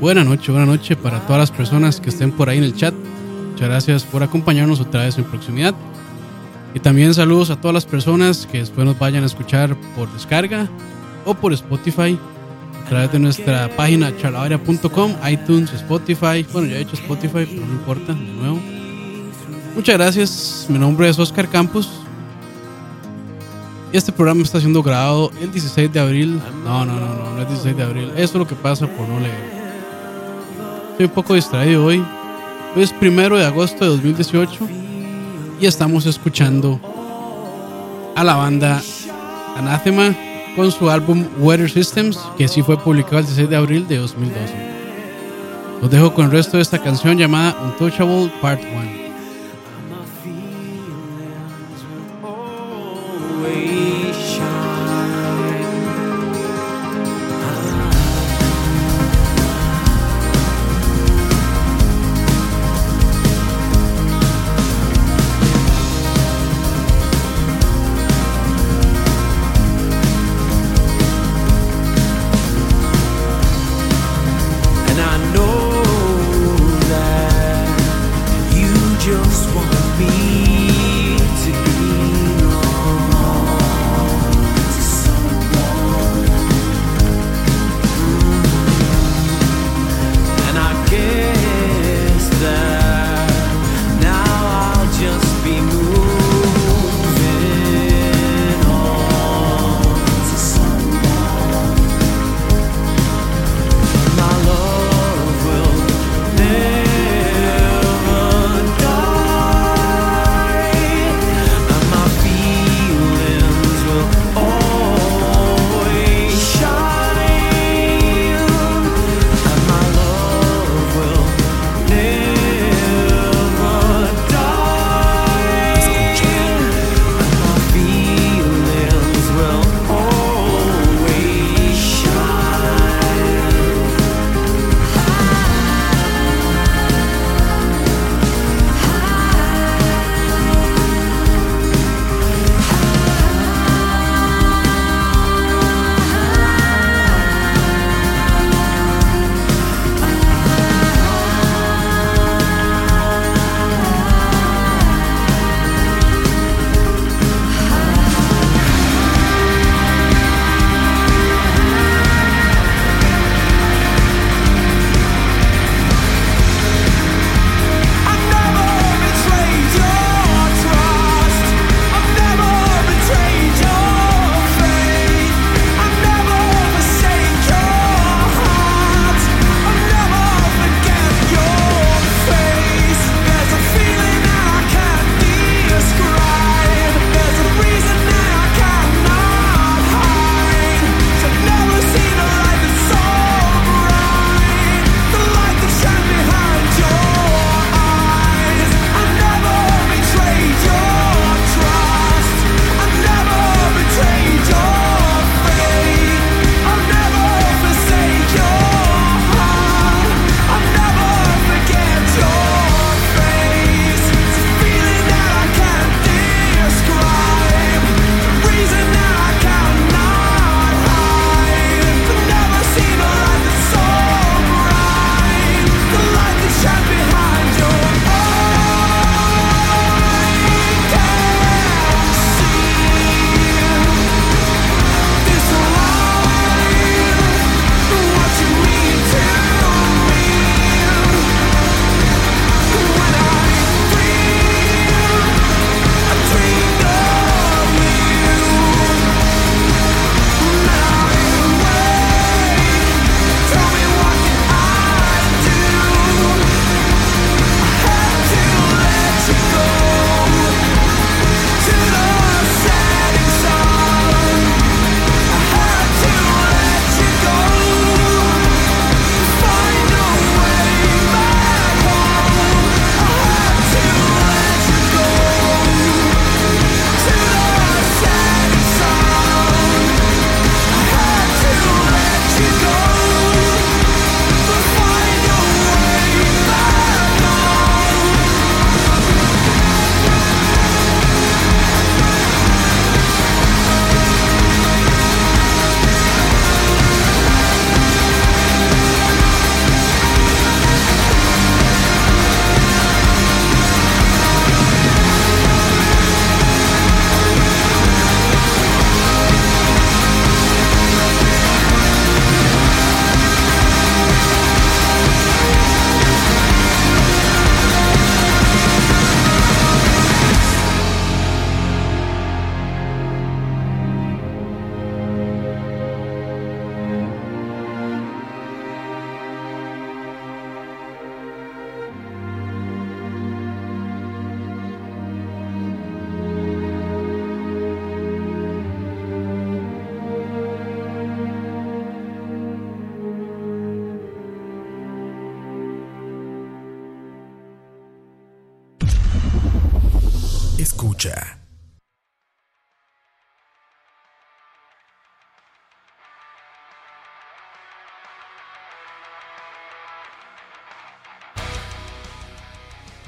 Buenas noches, buenas noches para todas las personas que estén por ahí en el chat. Muchas gracias por acompañarnos otra vez en proximidad. Y también saludos a todas las personas que después nos vayan a escuchar por descarga o por Spotify a través de nuestra página charlavaria.com, iTunes, Spotify. Bueno, ya he hecho Spotify, pero no importa, de nuevo. Muchas gracias. Mi nombre es Oscar Campos. Este programa está siendo grabado el 16 de abril. No, no, no, no, no es 16 de abril. Eso es lo que pasa por no leer. Estoy un poco distraído hoy. Hoy es primero de agosto de 2018 y estamos escuchando a la banda Anathema con su álbum Weather Systems, que sí fue publicado el 16 de abril de 2012. Los dejo con el resto de esta canción llamada Untouchable Part 1. just want me.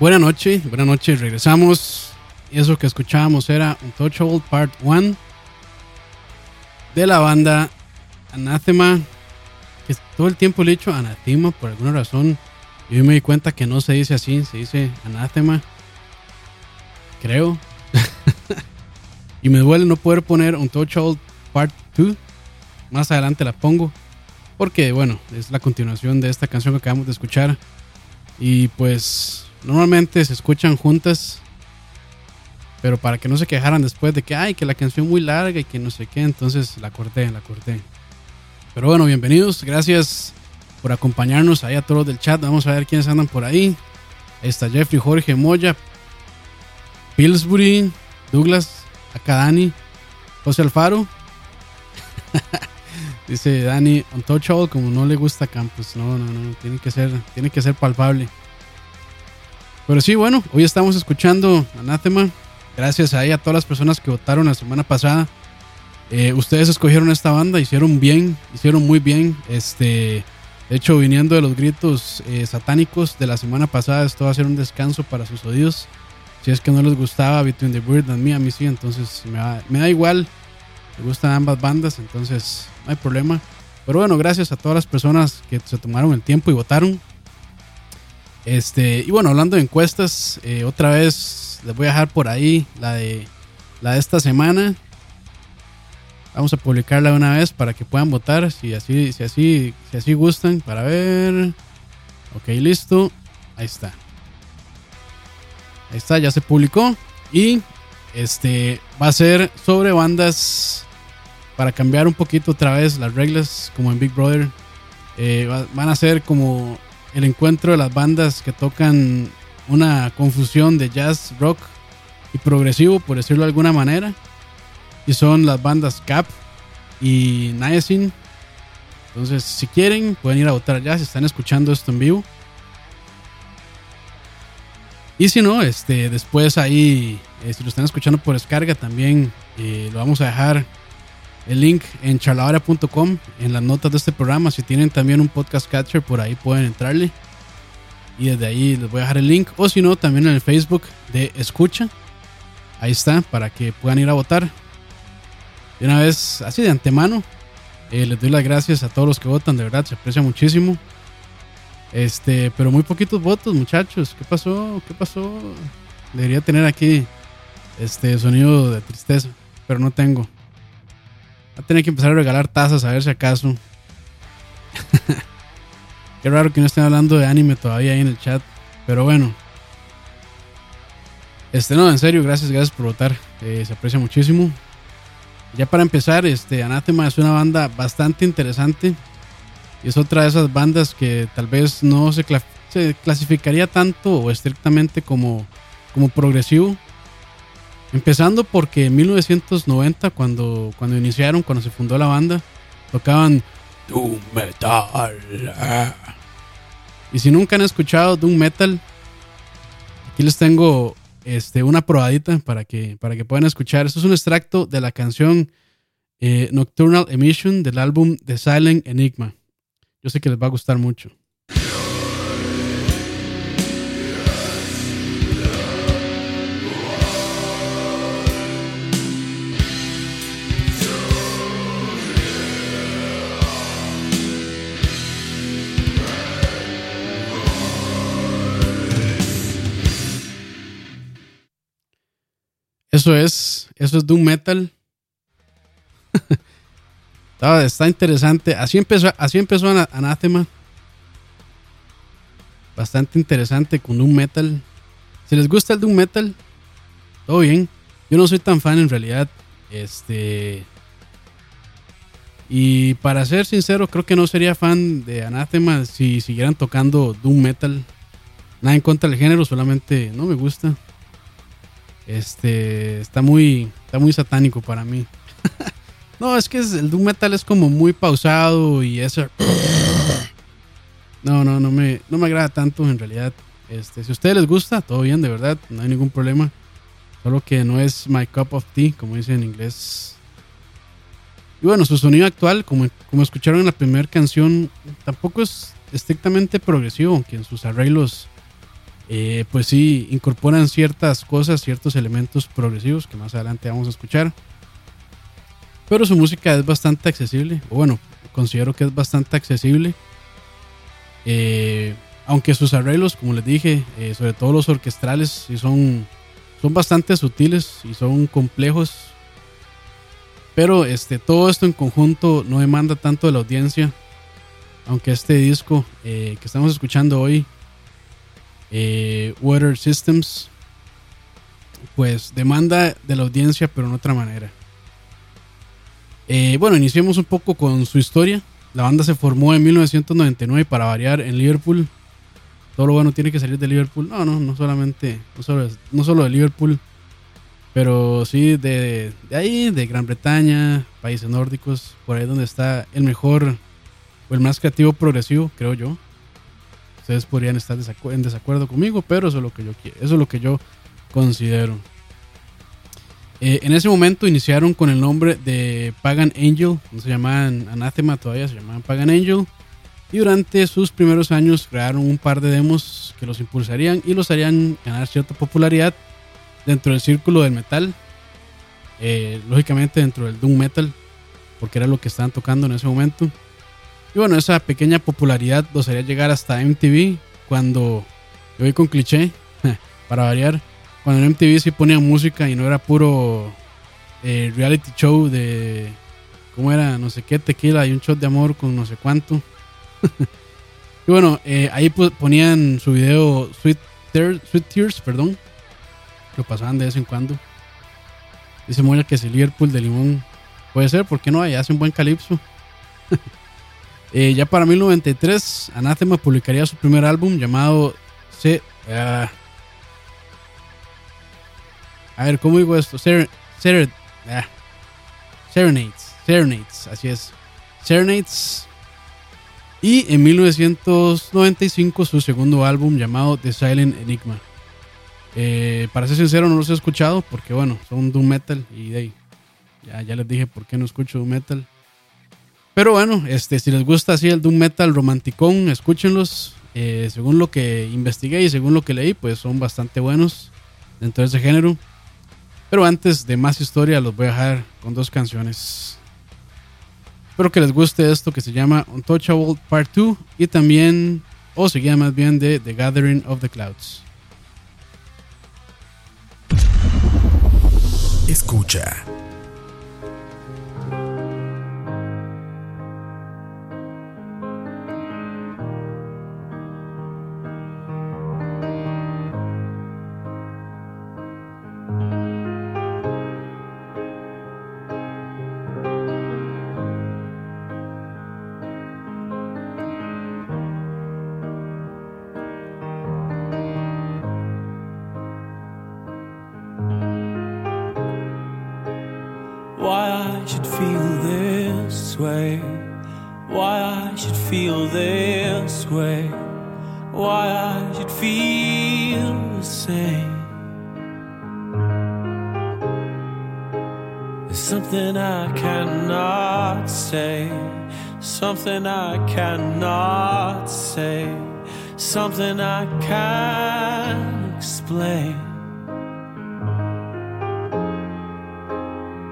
Buenas noches, buenas noches, regresamos. Eso que escuchábamos era Untouchable Part 1 de la banda Anathema. Que todo el tiempo le he dicho Anathema por alguna razón. Y hoy me di cuenta que no se dice así, se dice Anathema. Creo. y me duele no poder poner Untouchable Part 2. Más adelante la pongo. Porque, bueno, es la continuación de esta canción que acabamos de escuchar. Y pues normalmente se escuchan juntas. Pero para que no se quejaran después de que, ay, que la canción muy larga y que no sé qué, entonces la corté, la corté. Pero bueno, bienvenidos, gracias por acompañarnos ahí a todos del chat. Vamos a ver quiénes andan por ahí. Ahí está Jeffrey, Jorge, Moya, Pillsbury, Douglas, acá Dani, José Alfaro. Dice Dani, untouchable como no le gusta Campus. No, no, no, tiene que ser, tiene que ser palpable. Pero sí, bueno, hoy estamos escuchando Anathema. Gracias ahí a todas las personas que votaron la semana pasada. Eh, ustedes escogieron esta banda, hicieron bien, hicieron muy bien. Este, de hecho, viniendo de los gritos eh, satánicos de la semana pasada, esto va a ser un descanso para sus oídos. Si es que no les gustaba Between the Bird and Me, a mí sí, entonces me, me da igual. Me gustan ambas bandas, entonces no hay problema. Pero bueno, gracias a todas las personas que se tomaron el tiempo y votaron. Este, y bueno, hablando de encuestas, eh, otra vez les voy a dejar por ahí la de, la de esta semana. Vamos a publicarla de una vez para que puedan votar si así, si así, si así gustan. Para ver. Ok, listo. Ahí está. Ahí está, ya se publicó. Y este va a ser sobre bandas para cambiar un poquito otra vez las reglas, como en Big Brother. Eh, va- van a ser como el encuentro de las bandas que tocan una confusión de jazz, rock y progresivo, por decirlo de alguna manera. Y son las bandas Cap y Niacin. Entonces, si quieren, pueden ir a votar allá si están escuchando esto en vivo. Y si no, este, después ahí, eh, si lo están escuchando por descarga, también eh, lo vamos a dejar el link en charladora.com en las notas de este programa. Si tienen también un podcast catcher, por ahí pueden entrarle. Y desde ahí les voy a dejar el link. O si no, también en el Facebook de Escucha. Ahí está, para que puedan ir a votar. De una vez, así de antemano, eh, les doy las gracias a todos los que votan, de verdad, se aprecia muchísimo. Este, pero muy poquitos votos, muchachos. ¿Qué pasó? ¿Qué pasó? Debería tener aquí este sonido de tristeza, pero no tengo. Va a tener que empezar a regalar tazas a ver si acaso. Qué raro que no estén hablando de anime todavía ahí en el chat. Pero bueno. Este, no, en serio, gracias, gracias por votar. Eh, se aprecia muchísimo. Ya para empezar, este, Anathema es una banda bastante interesante. Y es otra de esas bandas que tal vez no se, se clasificaría tanto o estrictamente como, como progresivo. Empezando porque en 1990, cuando, cuando iniciaron, cuando se fundó la banda, tocaban Doom Metal. Y si nunca han escuchado Doom Metal, aquí les tengo este, una probadita para que, para que puedan escuchar. Esto es un extracto de la canción eh, Nocturnal Emission del álbum The Silent Enigma. Yo sé que les va a gustar mucho. Eso es, eso es Doom Metal. está, está interesante. Así empezó, así empezó Ana- Anathema. Bastante interesante con Doom Metal. Si les gusta el Doom Metal, todo bien. Yo no soy tan fan en realidad. Este. Y para ser sincero, creo que no sería fan de Anathema si siguieran tocando Doom Metal. Nada en contra del género, solamente no me gusta. Este está muy está muy satánico para mí. no, es que el doom metal es como muy pausado y eso No, no, no me no me agrada tanto en realidad. Este, si a ustedes les gusta, todo bien, de verdad, no hay ningún problema. Solo que no es My Cup of Tea, como dice en inglés. Y bueno, su sonido actual, como, como escucharon en la primera canción, tampoco es estrictamente progresivo, aunque en sus arreglos, eh, pues sí, incorporan ciertas cosas, ciertos elementos progresivos que más adelante vamos a escuchar. Pero su música es bastante accesible, bueno, considero que es bastante accesible. Eh, aunque sus arreglos, como les dije, eh, sobre todo los orquestrales, sí son, son bastante sutiles y son complejos. Pero este, todo esto en conjunto no demanda tanto de la audiencia. Aunque este disco que estamos escuchando hoy, Water Systems, pues demanda de la audiencia, pero en otra manera. Eh, bueno, iniciemos un poco con su historia. La banda se formó en 1999 para variar en Liverpool. Todo lo bueno tiene que salir de Liverpool. No, no, no solamente, no solo, no solo de Liverpool, pero sí de, de, ahí, de Gran Bretaña, países nórdicos, por ahí donde está el mejor o el más creativo progresivo, creo yo. Ustedes podrían estar en desacuerdo conmigo, pero eso es lo que yo quiero, eso es lo que yo considero. Eh, en ese momento iniciaron con el nombre de Pagan Angel, no se llamaban Anathema todavía, se llamaban Pagan Angel. Y durante sus primeros años crearon un par de demos que los impulsarían y los harían ganar cierta popularidad dentro del círculo del metal. Eh, lógicamente dentro del Doom Metal, porque era lo que estaban tocando en ese momento. Y bueno, esa pequeña popularidad los haría llegar hasta MTV cuando yo voy con cliché, para variar cuando en MTV sí ponían música y no era puro eh, reality show de. ¿Cómo era? No sé qué, tequila y un shot de amor con no sé cuánto. y bueno, eh, ahí ponían su video Sweet, Sweet Tears, perdón. Lo pasaban de vez en cuando. Dice Moya que es el Liverpool de Limón. Puede ser, ¿por qué no? Ahí hace un buen calipso. eh, ya para 1993, Anathema publicaría su primer álbum llamado C. Uh, a ver, ¿cómo digo esto? Ser, ser, ah, Serenades. Serenades, así es. Serenades. Y en 1995 su segundo álbum llamado The Silent Enigma. Eh, para ser sincero no los he escuchado porque bueno, son Doom Metal y de ya, ya les dije por qué no escucho Doom Metal. Pero bueno, este, si les gusta así el Doom Metal romanticón, escúchenlos. Eh, según lo que investigué y según lo que leí, pues son bastante buenos dentro de ese género. Pero antes de más historia, los voy a dejar con dos canciones. Espero que les guste esto que se llama Untouchable Part 2 y también, o seguía más bien, de The Gathering of the Clouds. Escucha. Something I cannot say, something I can't explain.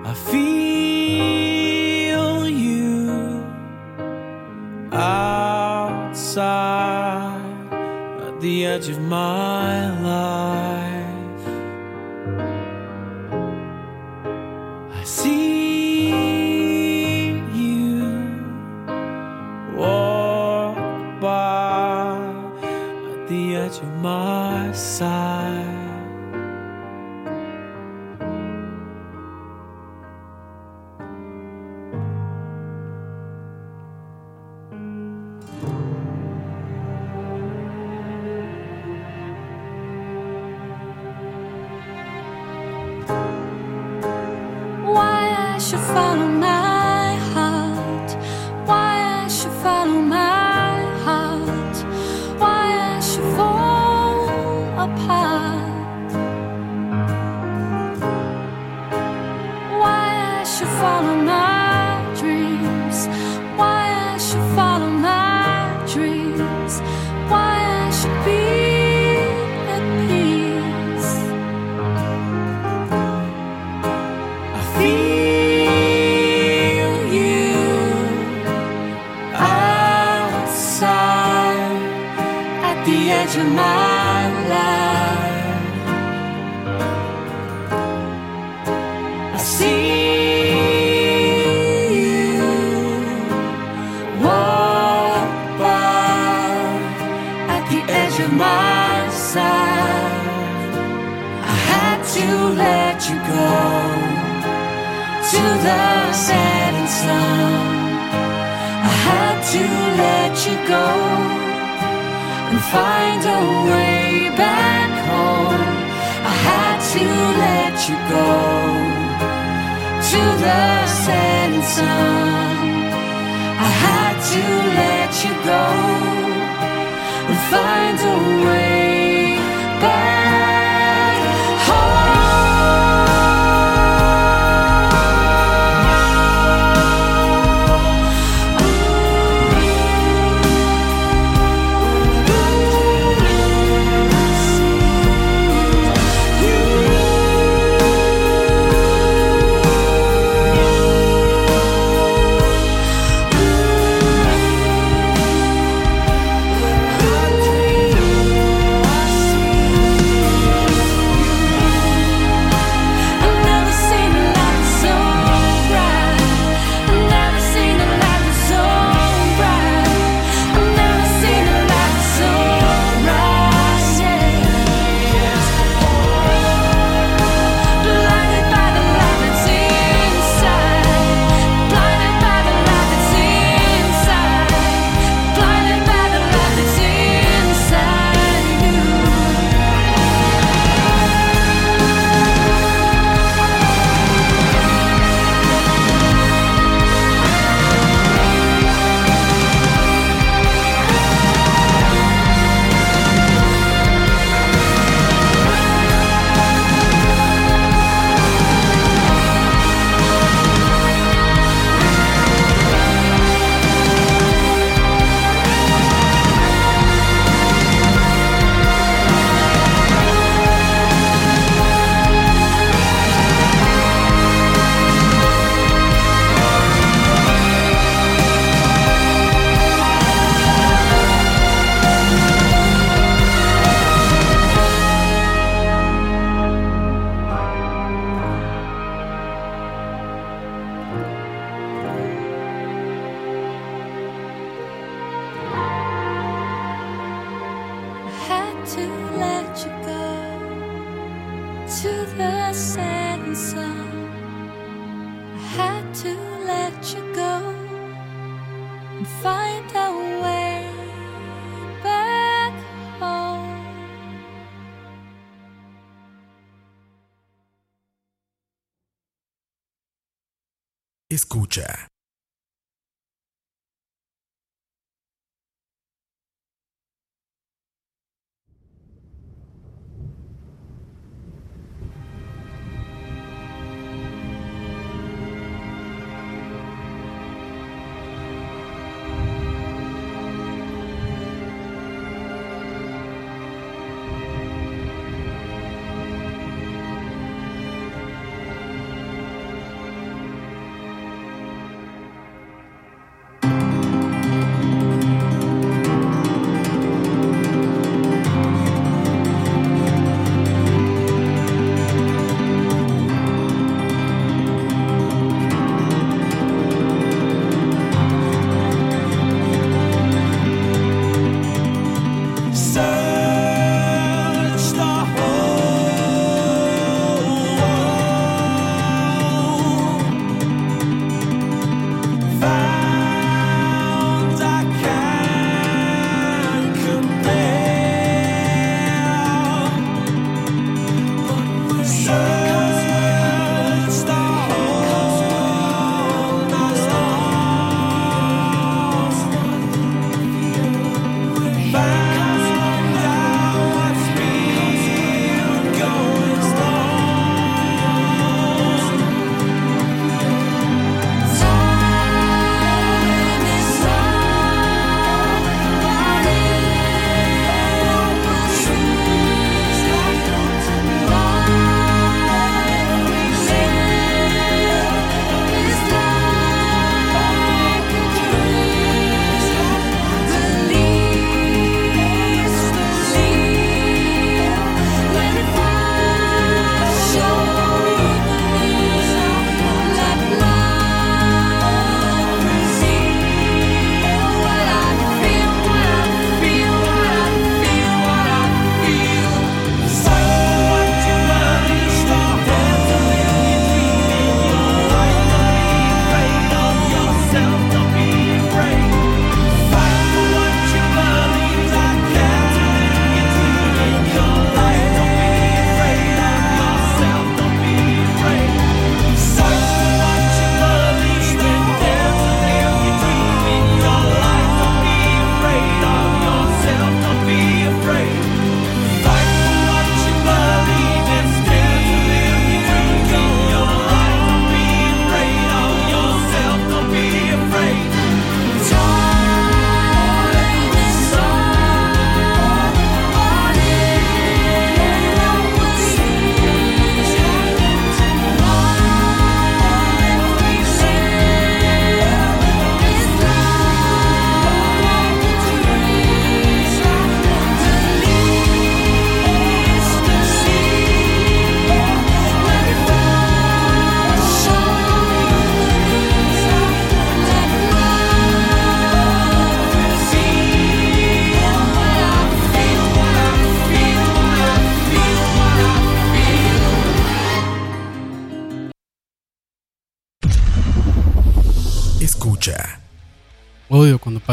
I feel you outside at the edge of my should follow my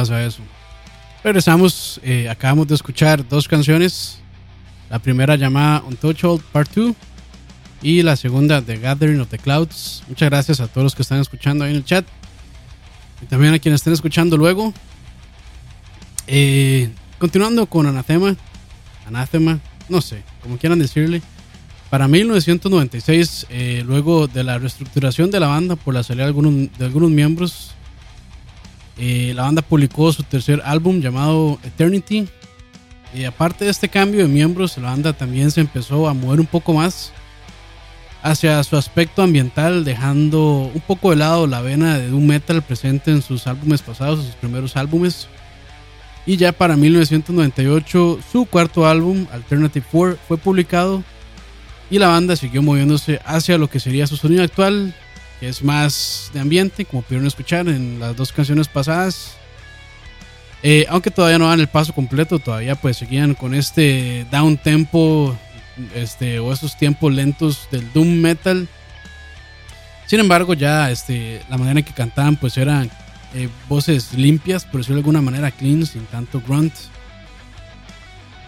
pasa eso. Regresamos, eh, acabamos de escuchar dos canciones. La primera llamada Untouchable Part 2 y la segunda The Gathering of the Clouds. Muchas gracias a todos los que están escuchando ahí en el chat. Y también a quienes estén escuchando luego. Eh, continuando con Anathema. Anathema, no sé, como quieran decirle. Para 1996, eh, luego de la reestructuración de la banda por la salida de algunos, de algunos miembros, eh, la banda publicó su tercer álbum llamado Eternity. Y aparte de este cambio de miembros, la banda también se empezó a mover un poco más hacia su aspecto ambiental, dejando un poco de lado la vena de doom metal presente en sus álbumes pasados, sus primeros álbumes. Y ya para 1998, su cuarto álbum, Alternative 4, fue publicado y la banda siguió moviéndose hacia lo que sería su sonido actual, que es más de ambiente, como pudieron escuchar en las dos canciones pasadas. Eh, aunque todavía no dan el paso completo, todavía pues seguían con este down tempo este, o esos tiempos lentos del doom metal. Sin embargo, ya este, la manera en que cantaban pues eran eh, voces limpias, por decirlo de alguna manera, clean, sin tanto grunt.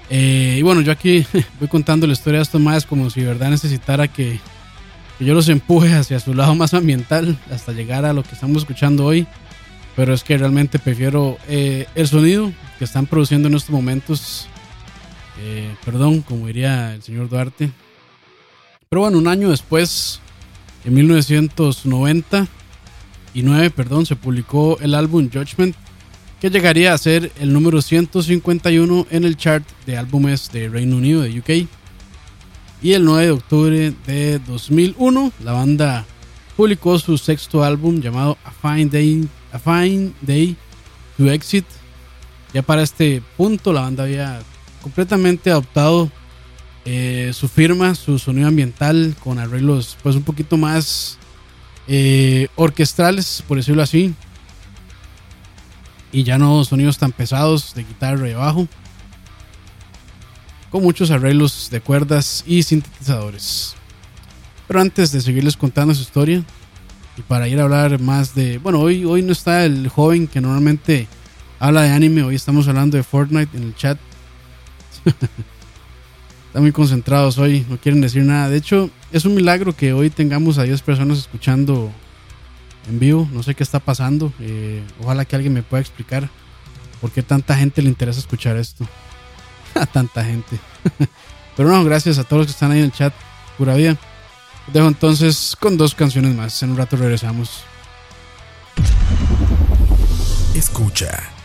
Eh, y bueno, yo aquí voy contando la historia de estos más como si verdad necesitara que, que yo los empuje hacia su lado más ambiental hasta llegar a lo que estamos escuchando hoy. Pero es que realmente prefiero eh, el sonido que están produciendo en estos momentos. Eh, perdón, como diría el señor Duarte. Pero bueno, un año después, en 1999, perdón, se publicó el álbum Judgment, que llegaría a ser el número 151 en el chart de álbumes de Reino Unido, de UK. Y el 9 de octubre de 2001, la banda publicó su sexto álbum llamado A Fine Day, A Fine Day to Exit. Ya para este punto, la banda había completamente adoptado eh, su firma, su sonido ambiental con arreglos pues un poquito más eh, orquestrales, por decirlo así. Y ya no sonidos tan pesados de guitarra y bajo. Con muchos arreglos de cuerdas y sintetizadores. Pero antes de seguirles contando su historia, y para ir a hablar más de. Bueno, hoy, hoy no está el joven que normalmente habla de anime, hoy estamos hablando de Fortnite en el chat. Están muy concentrados hoy, no quieren decir nada. De hecho, es un milagro que hoy tengamos a 10 personas escuchando en vivo. No sé qué está pasando. eh, ojalá que alguien me pueda explicar por qué tanta gente le interesa escuchar esto. A tanta gente. Pero no, gracias a todos los que están ahí en el chat. Pura vida. Dejo entonces con dos canciones más. En un rato regresamos. Escucha.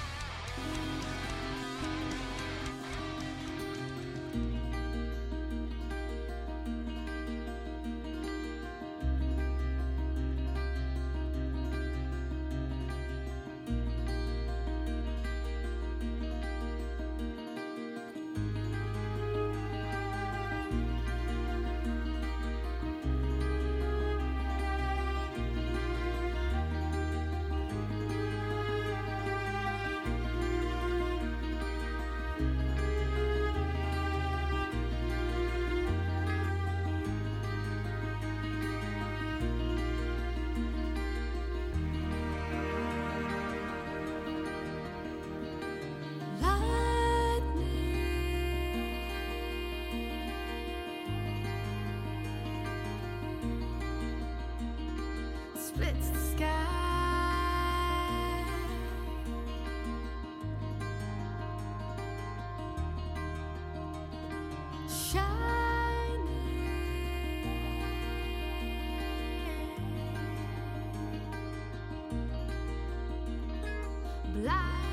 blind.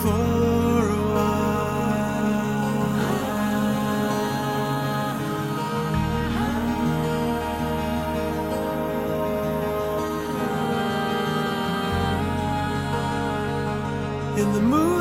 For a while in the moonlight,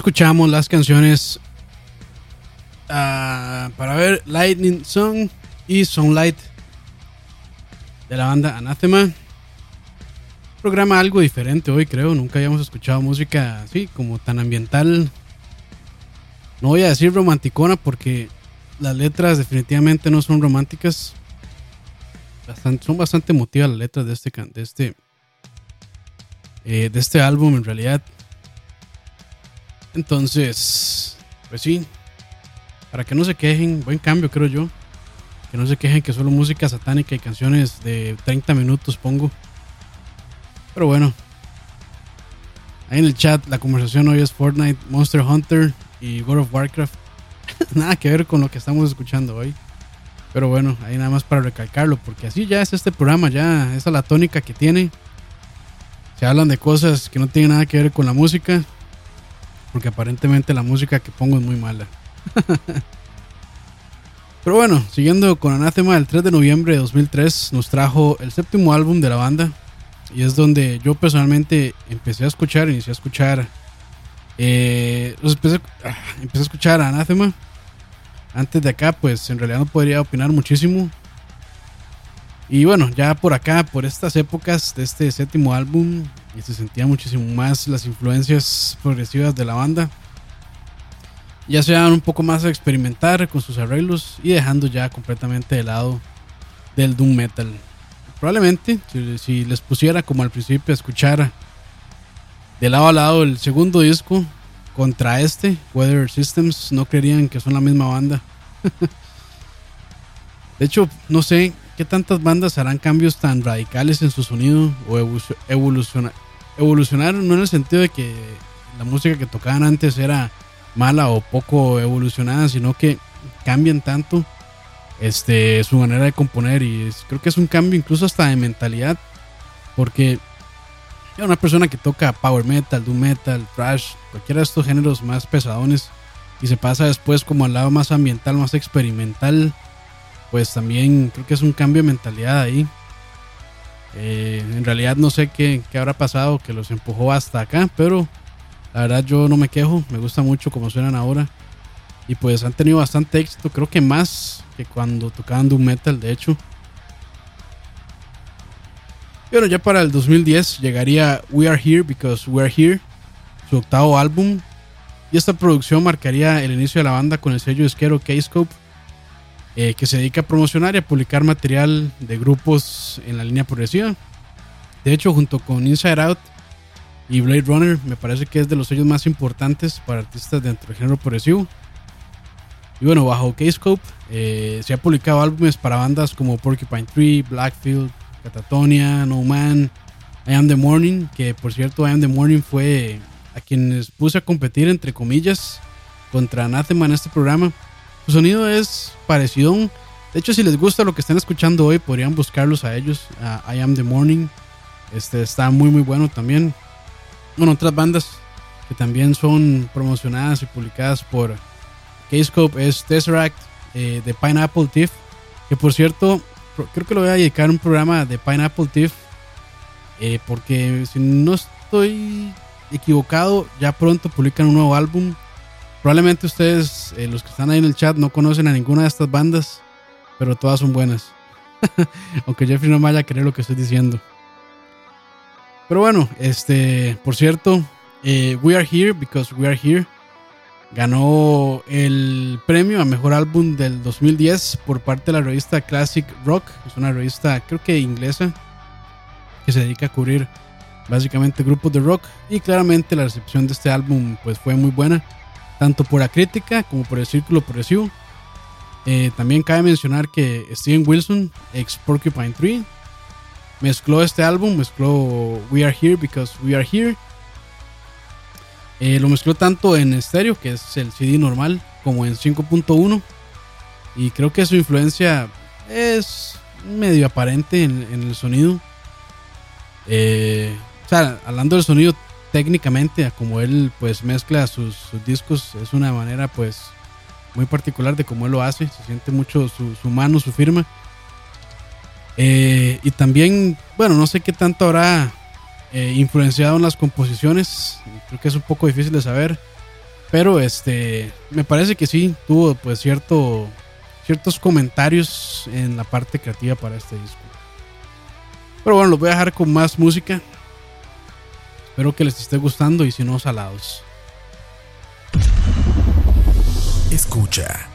Escuchamos las canciones ah, para ver Lightning Song y Sunlight de la banda Anathema. programa algo diferente hoy, creo. Nunca habíamos escuchado música así, como tan ambiental. No voy a decir romanticona porque las letras definitivamente no son románticas. Son bastante emotivas las letras de este, de este, eh, de este álbum en realidad. Entonces, pues sí, para que no se quejen, buen cambio creo yo. Que no se quejen que solo música satánica y canciones de 30 minutos pongo. Pero bueno. Ahí en el chat la conversación hoy es Fortnite, Monster Hunter y World of Warcraft. nada que ver con lo que estamos escuchando hoy. Pero bueno, ahí nada más para recalcarlo, porque así ya es este programa, ya esa es la tónica que tiene. Se hablan de cosas que no tienen nada que ver con la música, porque aparentemente la música que pongo es muy mala. Pero bueno, siguiendo con Anathema, el 3 de noviembre de 2003 nos trajo el séptimo álbum de la banda. Y es donde yo personalmente empecé a escuchar, inicié a escuchar. eh, empecé, ah, empecé a escuchar Anathema. Antes de acá, pues en realidad no podría opinar muchísimo. Y bueno, ya por acá, por estas épocas de este séptimo álbum, y se sentía muchísimo más las influencias progresivas de la banda ya se van un poco más a experimentar con sus arreglos y dejando ya completamente de lado del doom metal. Probablemente, si, les pusiera como al principio a escuchar de lado a lado el segundo disco contra este, Weather Systems, no creerían que son la misma banda. de hecho, no sé qué tantas bandas harán cambios tan radicales en su sonido o evolucion- evoluciona- evolucionar, no en el sentido de que la música que tocaban antes era mala o poco evolucionada, sino que cambian tanto este, su manera de componer y es- creo que es un cambio incluso hasta de mentalidad, porque una persona que toca power metal, doom metal, thrash, cualquiera de estos géneros más pesadones y se pasa después como al lado más ambiental, más experimental, pues también creo que es un cambio de mentalidad ahí. Eh, en realidad no sé qué, qué habrá pasado que los empujó hasta acá, pero la verdad yo no me quejo, me gusta mucho como suenan ahora. Y pues han tenido bastante éxito, creo que más que cuando tocaban Doom Metal, de hecho. Pero ya para el 2010 llegaría We Are Here Because We Are Here, su octavo álbum. Y esta producción marcaría el inicio de la banda con el sello disquero K-Scope, eh, que se dedica a promocionar y a publicar material de grupos en la línea progresiva. De hecho, junto con Inside Out y Blade Runner, me parece que es de los sellos más importantes para artistas dentro del género progresivo. Y bueno, bajo K-Scope eh, se ha publicado álbumes para bandas como Porcupine Tree, Blackfield, Catatonia, No Man, I Am the Morning, que por cierto I Am the Morning fue a quienes puse a competir entre comillas contra Anathema en este programa. Su sonido es parecido. De hecho, si les gusta lo que están escuchando hoy, podrían buscarlos a ellos, I Am the Morning. Este está muy muy bueno también. Bueno, otras bandas que también son promocionadas y publicadas por K-Scope es Tesseract, eh, de Pineapple Thief, que por cierto, creo que lo voy a dedicar a un programa de Pineapple Thief, eh, porque si no estoy equivocado, ya pronto publican un nuevo álbum. Probablemente ustedes, eh, los que están ahí en el chat, no conocen a ninguna de estas bandas, pero todas son buenas. Aunque Jeffrey no vaya a creer lo que estoy diciendo. Pero bueno, este, por cierto, eh, We Are Here Because We Are Here ganó el premio a mejor álbum del 2010 por parte de la revista Classic Rock. Es una revista, creo que inglesa, que se dedica a cubrir básicamente grupos de rock. Y claramente la recepción de este álbum pues fue muy buena, tanto por la crítica como por el círculo progresivo. Eh, también cabe mencionar que Steven Wilson, ex Porcupine Tree, mezcló este álbum, mezcló We Are Here Because We Are Here. Eh, lo mezcló tanto en estéreo, que es el CD normal, como en 5.1. Y creo que su influencia es medio aparente en, el sonido. Eh, o sea, hablando del sonido técnicamente, como él pues mezcla sus, discos, es una manera pues muy particular de cómo él lo hace. Se siente mucho su, su mano, su firma. Eh, y también, bueno, no sé qué tanto habrá eh, influenciado en las composiciones. Creo que es un poco difícil de saber. Pero este, me parece que sí, tuvo pues cierto, ciertos comentarios en la parte creativa para este disco. Pero bueno, los voy a dejar con más música. Espero que les esté gustando y si no, salados. Escucha.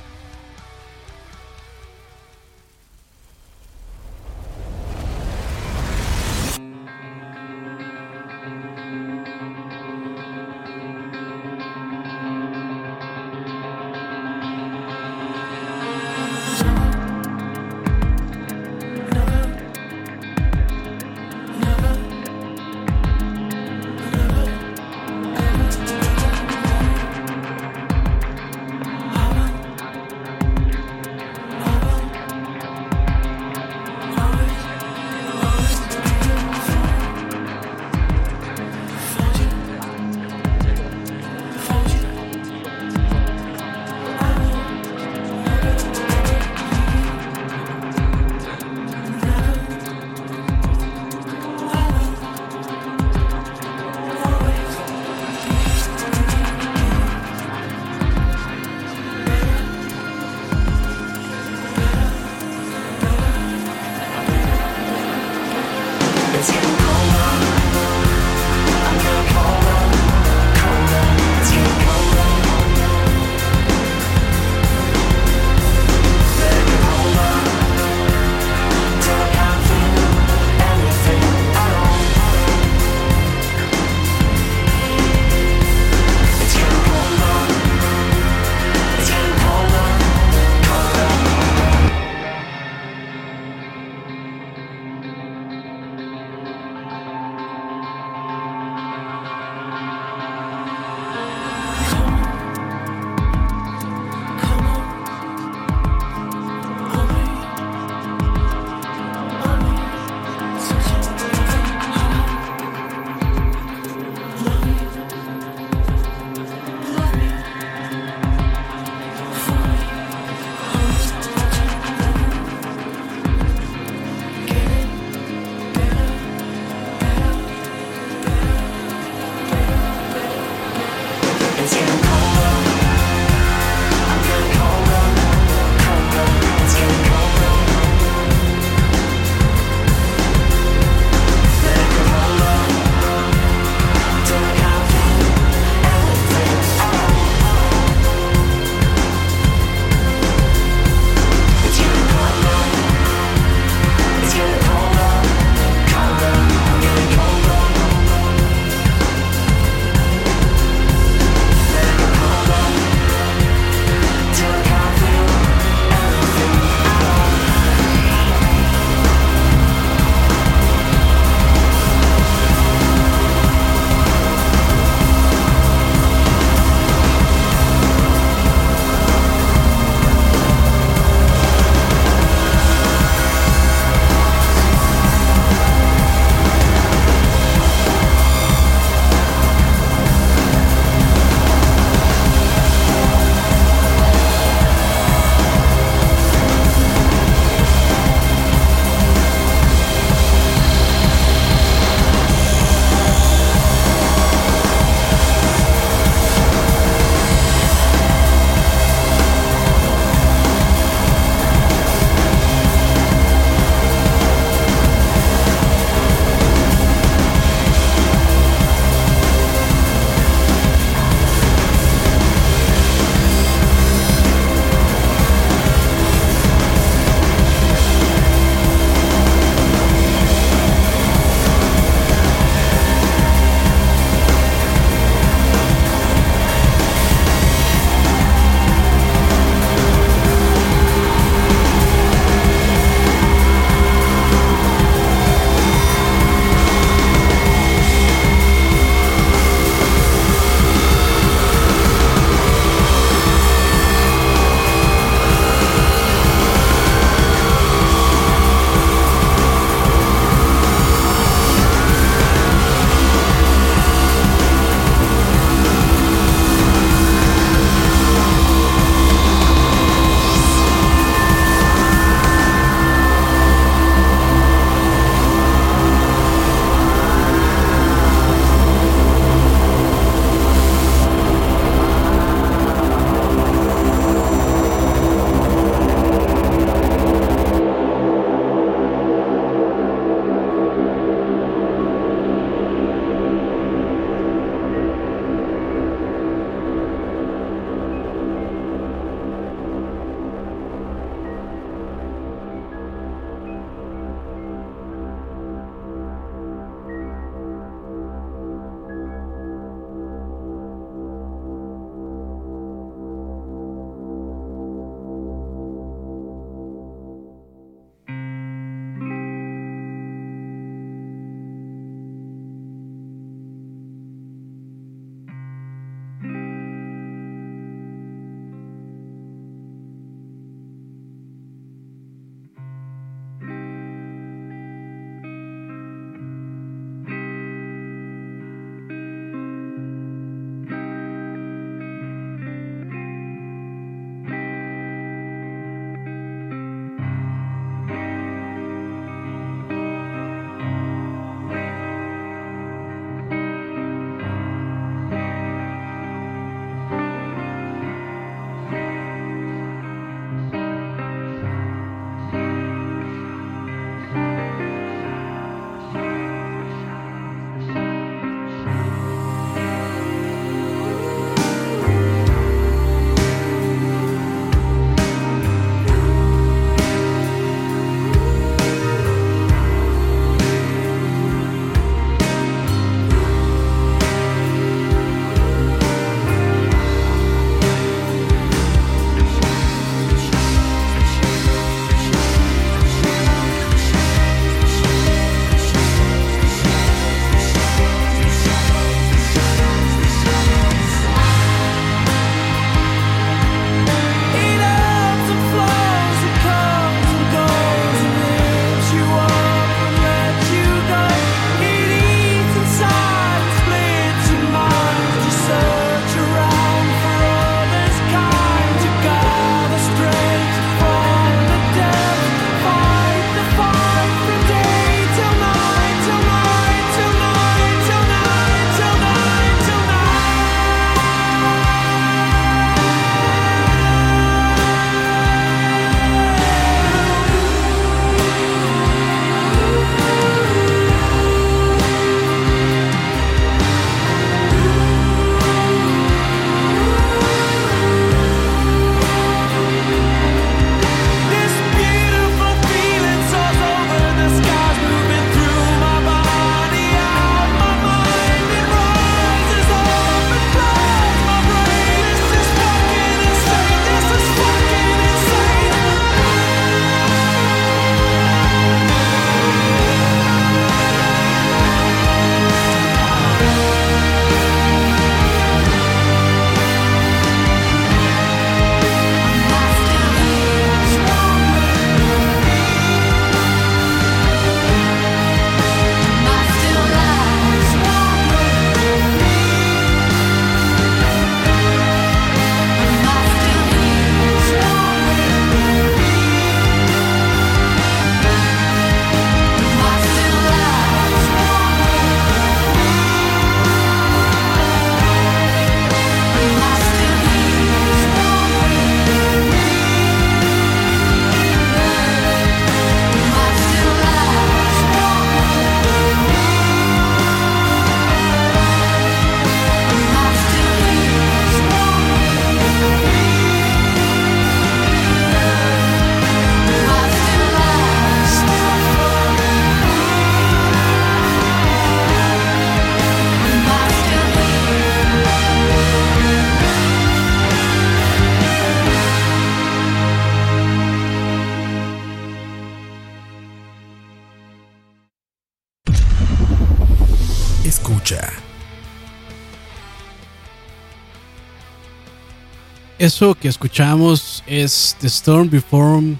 Eso que escuchamos es The Storm Before.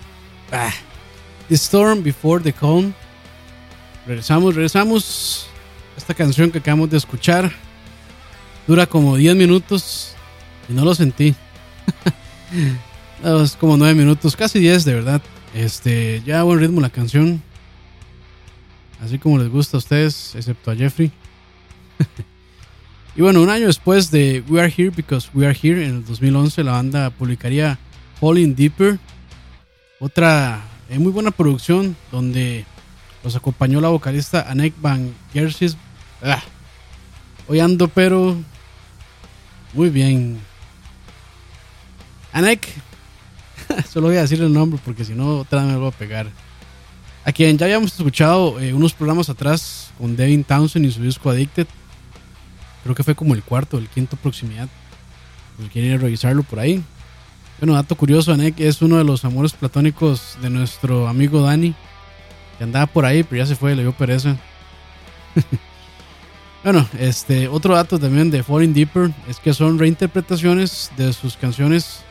ah, the Storm Before the Calm. Regresamos, regresamos. Esta canción que acabamos de escuchar dura como 10 minutos y no lo sentí. No, es como 9 minutos, casi 10 de verdad. Este, ya buen ritmo la canción. Así como les gusta a ustedes, excepto a Jeffrey. y bueno, un año después de We Are Here Because We Are Here, en el 2011, la banda publicaría Falling Deeper. Otra eh, muy buena producción donde los acompañó la vocalista Anek Van Gersis. Ah, hoy ando, pero muy bien. Anek, solo voy a decir el nombre porque si no, otra vez me voy a pegar. A quien ya habíamos escuchado eh, unos programas atrás con Devin Townsend y su disco Addicted. Creo que fue como el cuarto, el quinto proximidad. Si quieren revisarlo por ahí. Bueno, dato curioso, Anek es uno de los amores platónicos de nuestro amigo Dani. Que andaba por ahí, pero ya se fue, le dio pereza. bueno, este, otro dato también de Falling Deeper es que son reinterpretaciones de sus canciones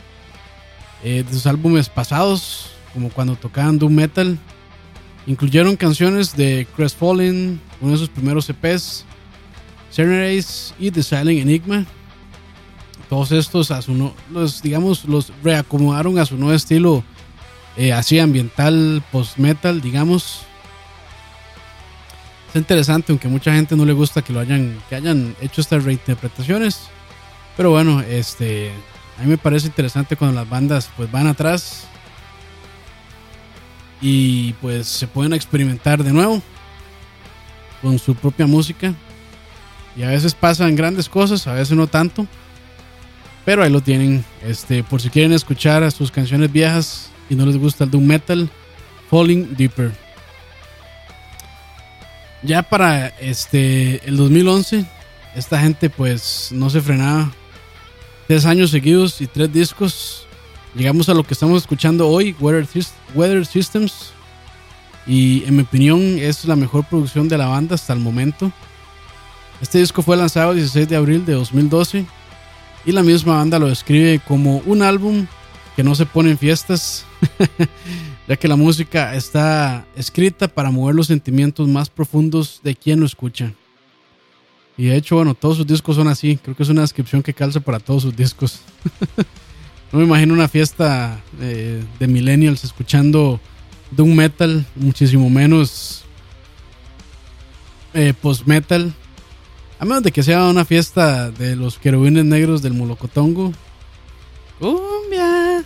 eh, de sus álbumes pasados, como cuando tocaban Doom Metal. Incluyeron canciones de Crestfallen, uno de sus primeros EPs, Serenades y The Silent Enigma. Todos estos, a su no- los, digamos, los reacomodaron a su nuevo estilo, eh, así ambiental, post-metal, digamos. Es interesante, aunque mucha gente no le gusta que lo hayan, que hayan hecho estas reinterpretaciones. Pero bueno, este, a mí me parece interesante cuando las bandas pues van atrás y pues se pueden experimentar de nuevo con su propia música. Y a veces pasan grandes cosas, a veces no tanto. Pero ahí lo tienen. Este, por si quieren escuchar a sus canciones viejas y no les gusta el doom metal, Falling Deeper. Ya para este el 2011, esta gente pues no se frenaba. Tres años seguidos y tres discos. Llegamos a lo que estamos escuchando hoy, Weather, Sys- Weather Systems. Y en mi opinión es la mejor producción de la banda hasta el momento. Este disco fue lanzado el 16 de abril de 2012 y la misma banda lo describe como un álbum que no se pone en fiestas, ya que la música está escrita para mover los sentimientos más profundos de quien lo escucha. Y de hecho, bueno, todos sus discos son así, creo que es una descripción que calza para todos sus discos. no me imagino una fiesta eh, de millennials escuchando doom metal, muchísimo menos eh, post metal. A menos de que sea una fiesta de los querubines negros del Molocotongo. ¡Cumbia!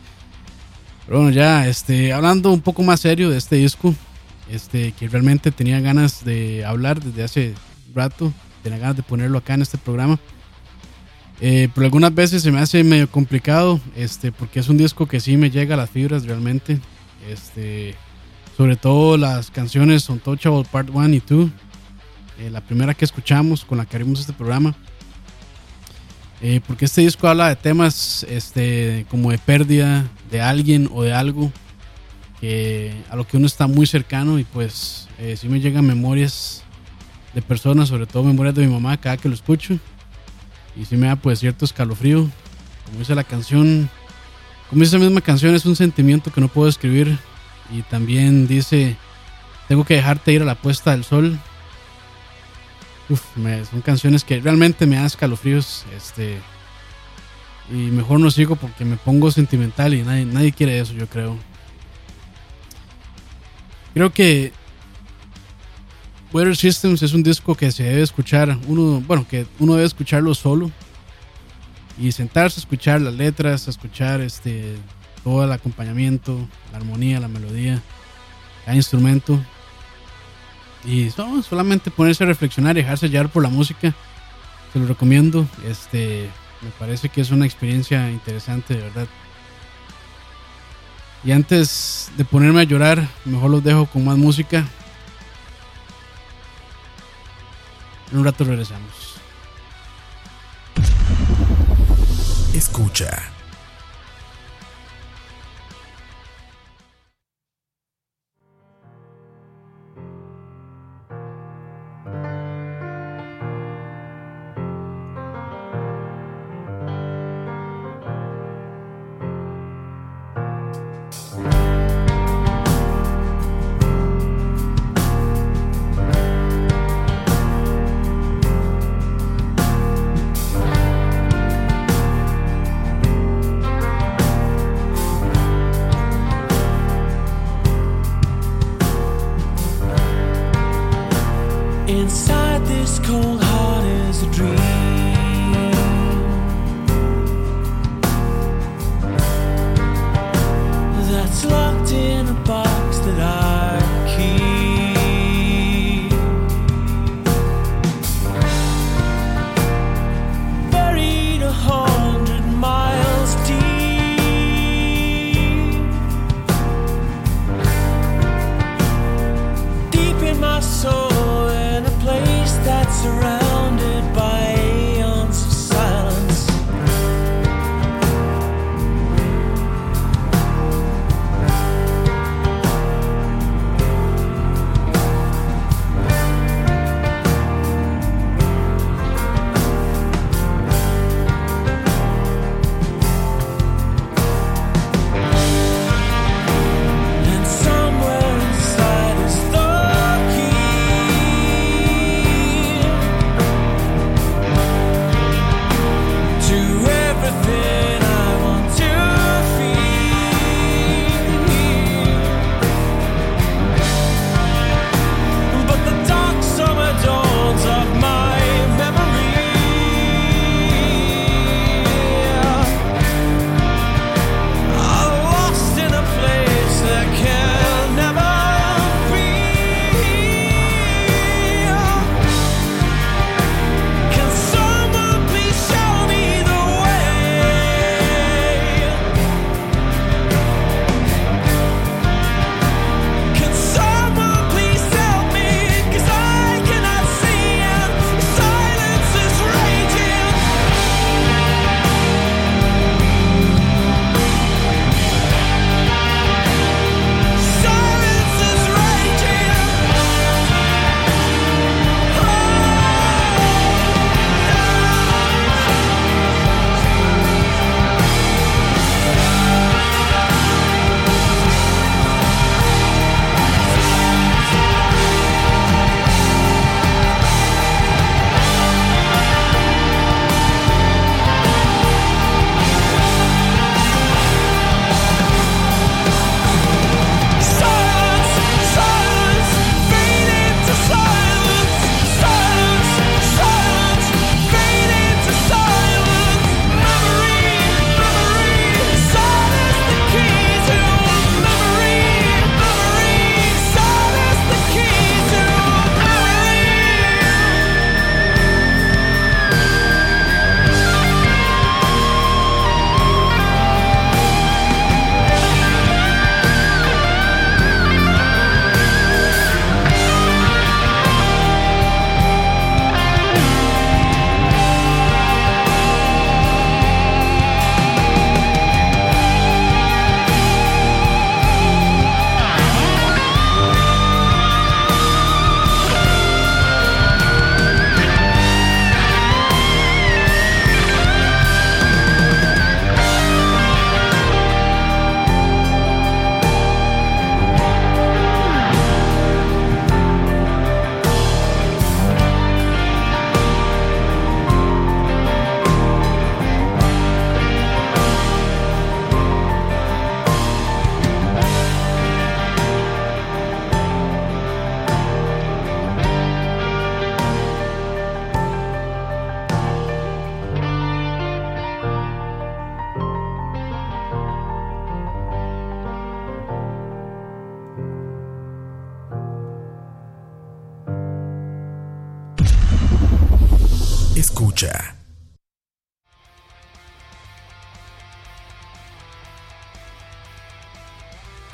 Pero bueno, ya, este, hablando un poco más serio de este disco, este, que realmente tenía ganas de hablar desde hace rato, tenía ganas de ponerlo acá en este programa. Eh, pero algunas veces se me hace medio complicado, este, porque es un disco que sí me llega a las fibras realmente. Este, sobre todo las canciones Untouchable Part 1 y 2 eh, la primera que escuchamos con la que abrimos este programa. Eh, porque este disco habla de temas este, como de pérdida de alguien o de algo a lo que uno está muy cercano y pues eh, sí me llegan memorias de personas, sobre todo memorias de mi mamá cada que lo escucho. Y sí me da pues cierto escalofrío. Como dice la canción, como dice la misma canción, es un sentimiento que no puedo escribir. Y también dice, tengo que dejarte ir a la puesta del sol. Uf, son canciones que realmente me dan escalofríos. Este. Y mejor no sigo porque me pongo sentimental y nadie, nadie quiere eso, yo creo. Creo que Weather Systems es un disco que se debe escuchar. Uno, bueno, que uno debe escucharlo solo. Y sentarse a escuchar las letras, a escuchar este todo el acompañamiento, la armonía, la melodía, cada instrumento. Y solamente ponerse a reflexionar y dejarse llevar por la música. Se lo recomiendo. Este, me parece que es una experiencia interesante, de verdad. Y antes de ponerme a llorar, mejor los dejo con más música. En un rato regresamos. Escucha.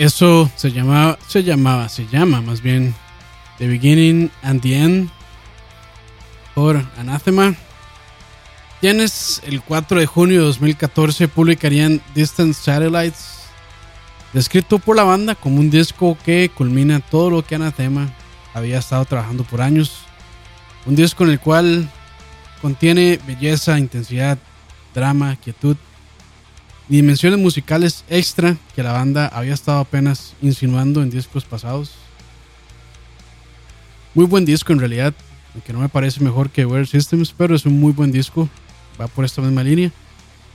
Eso se llamaba, se llamaba, se llama más bien The Beginning and the End por Anathema. Tienes el 4 de junio de 2014 publicarían Distant Satellites, descrito por la banda como un disco que culmina todo lo que Anathema había estado trabajando por años. Un disco en el cual contiene belleza, intensidad, drama, quietud dimensiones musicales extra que la banda había estado apenas insinuando en discos pasados. Muy buen disco en realidad, aunque no me parece mejor que Weird Systems, pero es un muy buen disco, va por esta misma línea.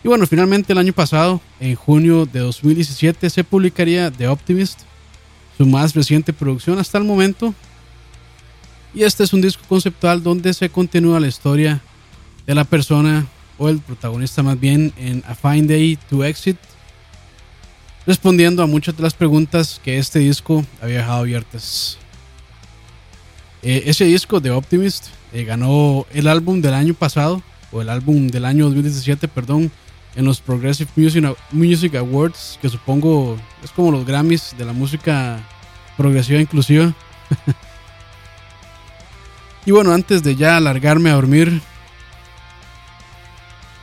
Y bueno, finalmente el año pasado, en junio de 2017, se publicaría The Optimist, su más reciente producción hasta el momento. Y este es un disco conceptual donde se continúa la historia de la persona o el protagonista más bien en A Fine Day to Exit, respondiendo a muchas de las preguntas que este disco había dejado abiertas. Eh, ese disco de Optimist eh, ganó el álbum del año pasado, o el álbum del año 2017, perdón, en los Progressive Music, Awards, que supongo es como los Grammys de la música progresiva inclusiva. y bueno, antes de ya alargarme a dormir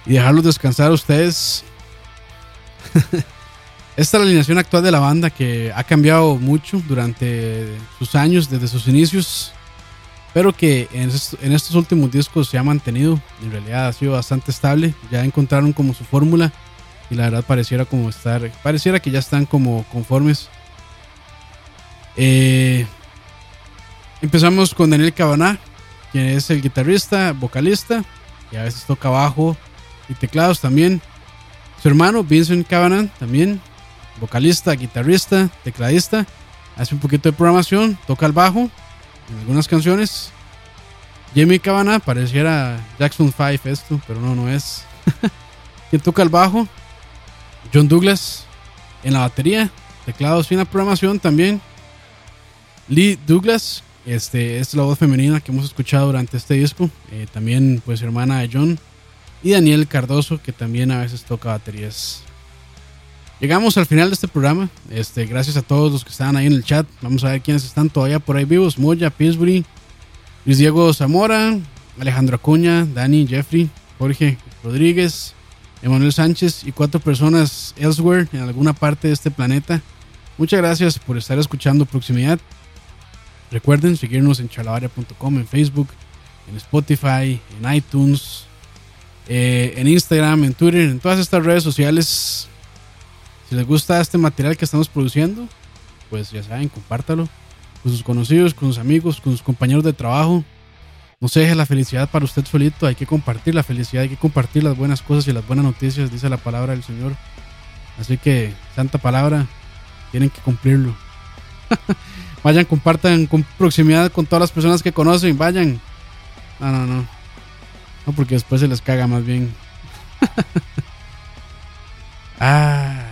y dejarlos descansar a ustedes, esta es la alineación actual de la banda que ha cambiado mucho durante sus años, desde sus inicios, pero que en, est- en estos últimos discos se ha mantenido. En realidad ha sido bastante estable. Ya encontraron como su fórmula y la verdad pareciera como estar, pareciera que ya están como conformes. Eh, empezamos con Daniel Cabaná, quien es el guitarrista, vocalista y a veces toca bajo y teclados también. Su hermano Vincent Cabaná también, vocalista, guitarrista, tecladista, hace un poquito de programación, toca el bajo en algunas canciones. Jamie Cabaná pareciera Jackson 5 esto, pero no, no es. Quien toca el bajo, John Douglas en la batería, teclados y en la programación también. Lee Douglas, este es la voz femenina que hemos escuchado durante este disco, eh, también pues hermana de John. Y Daniel Cardoso, que también a veces toca baterías. Llegamos al final de este programa. Este, gracias a todos los que estaban ahí en el chat. Vamos a ver quiénes están todavía por ahí vivos. Moya, Pillsbury, Luis Diego Zamora, Alejandro Acuña, Dani, Jeffrey, Jorge Rodríguez, Emanuel Sánchez y cuatro personas elsewhere en alguna parte de este planeta. Muchas gracias por estar escuchando Proximidad. Recuerden seguirnos en charlavaria.com, en Facebook, en Spotify, en iTunes, eh, en Instagram, en Twitter, en todas estas redes sociales. Si les gusta este material que estamos produciendo, pues ya saben, compártalo con sus conocidos, con sus amigos, con sus compañeros de trabajo. No se deje la felicidad para usted solito, hay que compartir la felicidad, hay que compartir las buenas cosas y las buenas noticias, dice la palabra del Señor. Así que, santa palabra, tienen que cumplirlo. vayan, compartan con proximidad con todas las personas que conocen, vayan. No, no, no. No, porque después se les caga más bien. ah,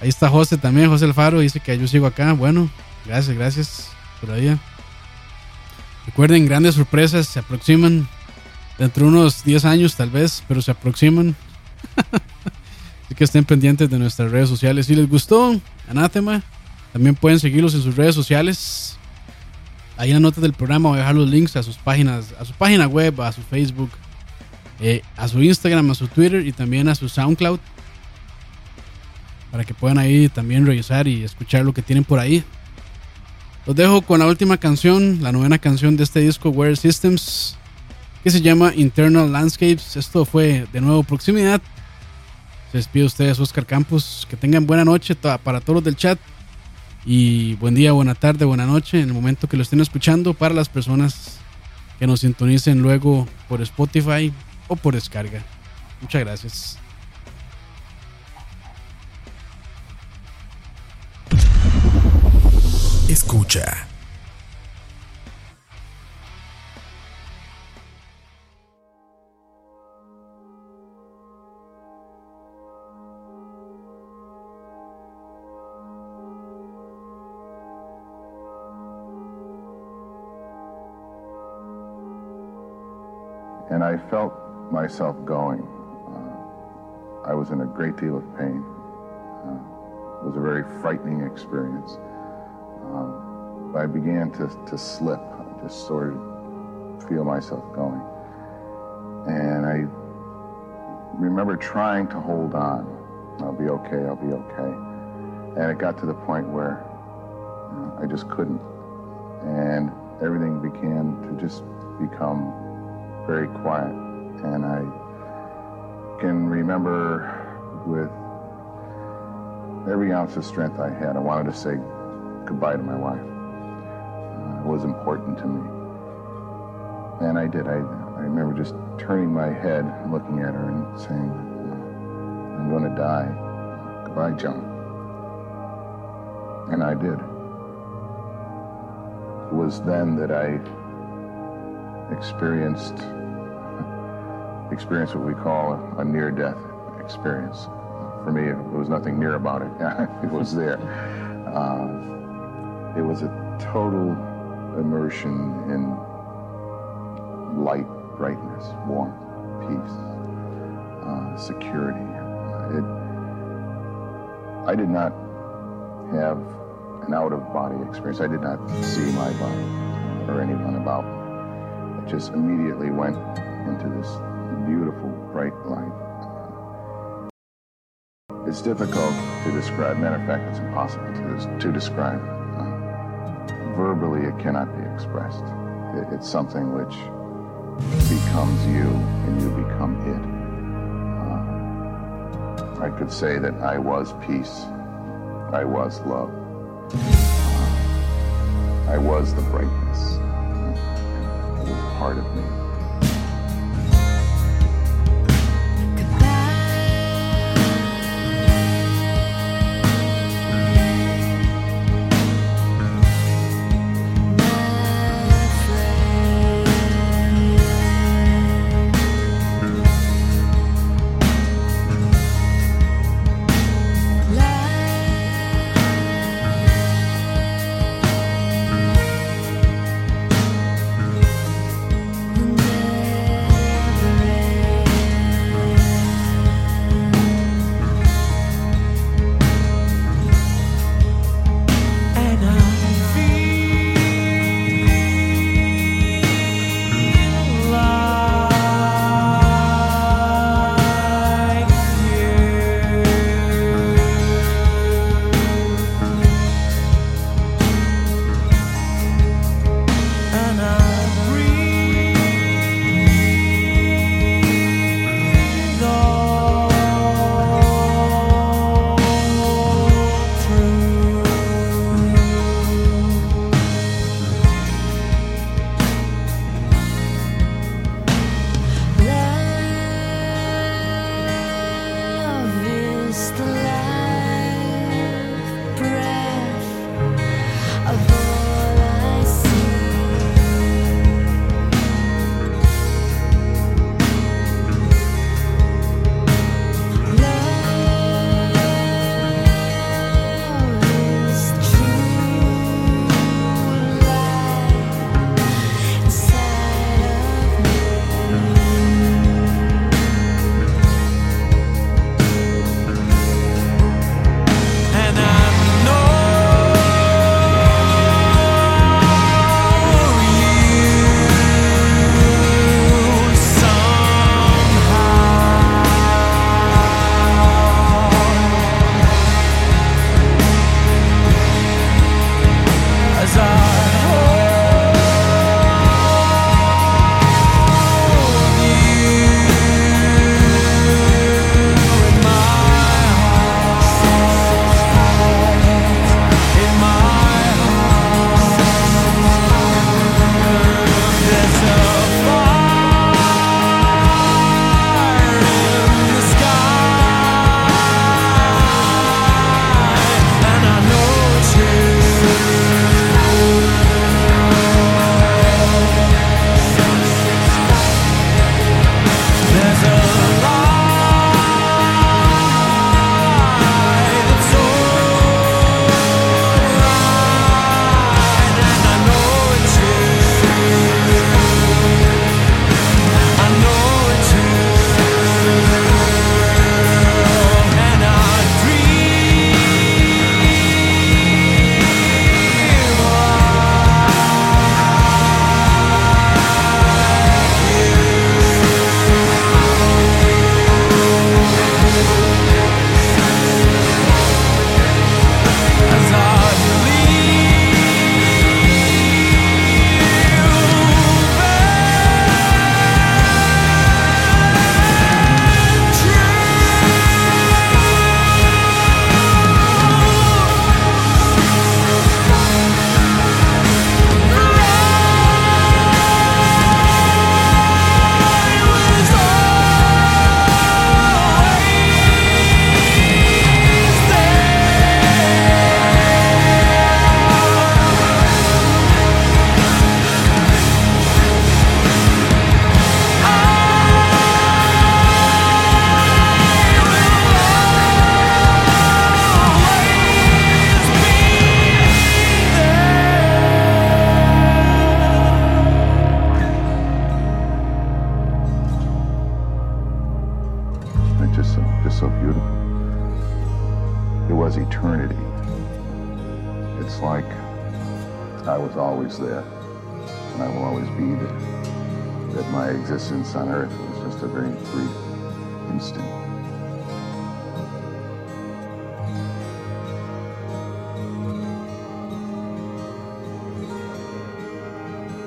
ahí está José también, José Alfaro, dice que yo sigo acá. Bueno, gracias, gracias por ahí. Recuerden, grandes sorpresas se aproximan. Dentro de unos 10 años tal vez, pero se aproximan. Así que estén pendientes de nuestras redes sociales. Si les gustó, Anátema, también pueden seguirlos en sus redes sociales. Ahí en las notas del programa voy a dejar los links a sus páginas, a su página web, a su Facebook, eh, a su Instagram, a su Twitter y también a su SoundCloud. Para que puedan ahí también revisar y escuchar lo que tienen por ahí. Los dejo con la última canción, la novena canción de este disco, Wear Systems, que se llama Internal Landscapes. Esto fue de nuevo proximidad. Se despide de ustedes, Oscar Campos. Que tengan buena noche para todos los del chat. Y buen día, buena tarde, buena noche en el momento que lo estén escuchando para las personas que nos sintonicen luego por Spotify o por descarga. Muchas gracias. Escucha. and I felt myself going. Uh, I was in a great deal of pain. Uh, it was a very frightening experience. Um, I began to, to slip, I just sort of feel myself going. And I remember trying to hold on. I'll be okay, I'll be okay. And it got to the point where you know, I just couldn't. And everything began to just become very quiet. And I can remember with every ounce of strength I had, I wanted to say goodbye to my wife. Uh, it was important to me. And I did. I, I remember just turning my head and looking at her and saying, I'm going to die. Goodbye, John. And I did. It was then that I experienced experienced what we call a, a near-death experience. For me, it was nothing near about it. it was there. Uh, it was a total immersion in light, brightness, warmth, peace, uh, security. It, I did not have an out-of-body experience. I did not see my body or anyone about me. It just immediately went into this beautiful, bright light. It's difficult to describe. Matter of fact, it's impossible to, to describe. Verbally, it cannot be expressed. It, it's something which becomes you and you become it. Uh, I could say that I was peace. I was love. Uh, I was the brightness. It was part of me. Always there, and I will always be there. That my existence on earth was just a very brief instant.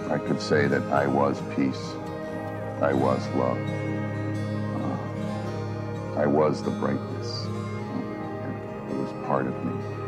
I could say that I was peace. I was love. Uh, I was the brightness. It was part of me.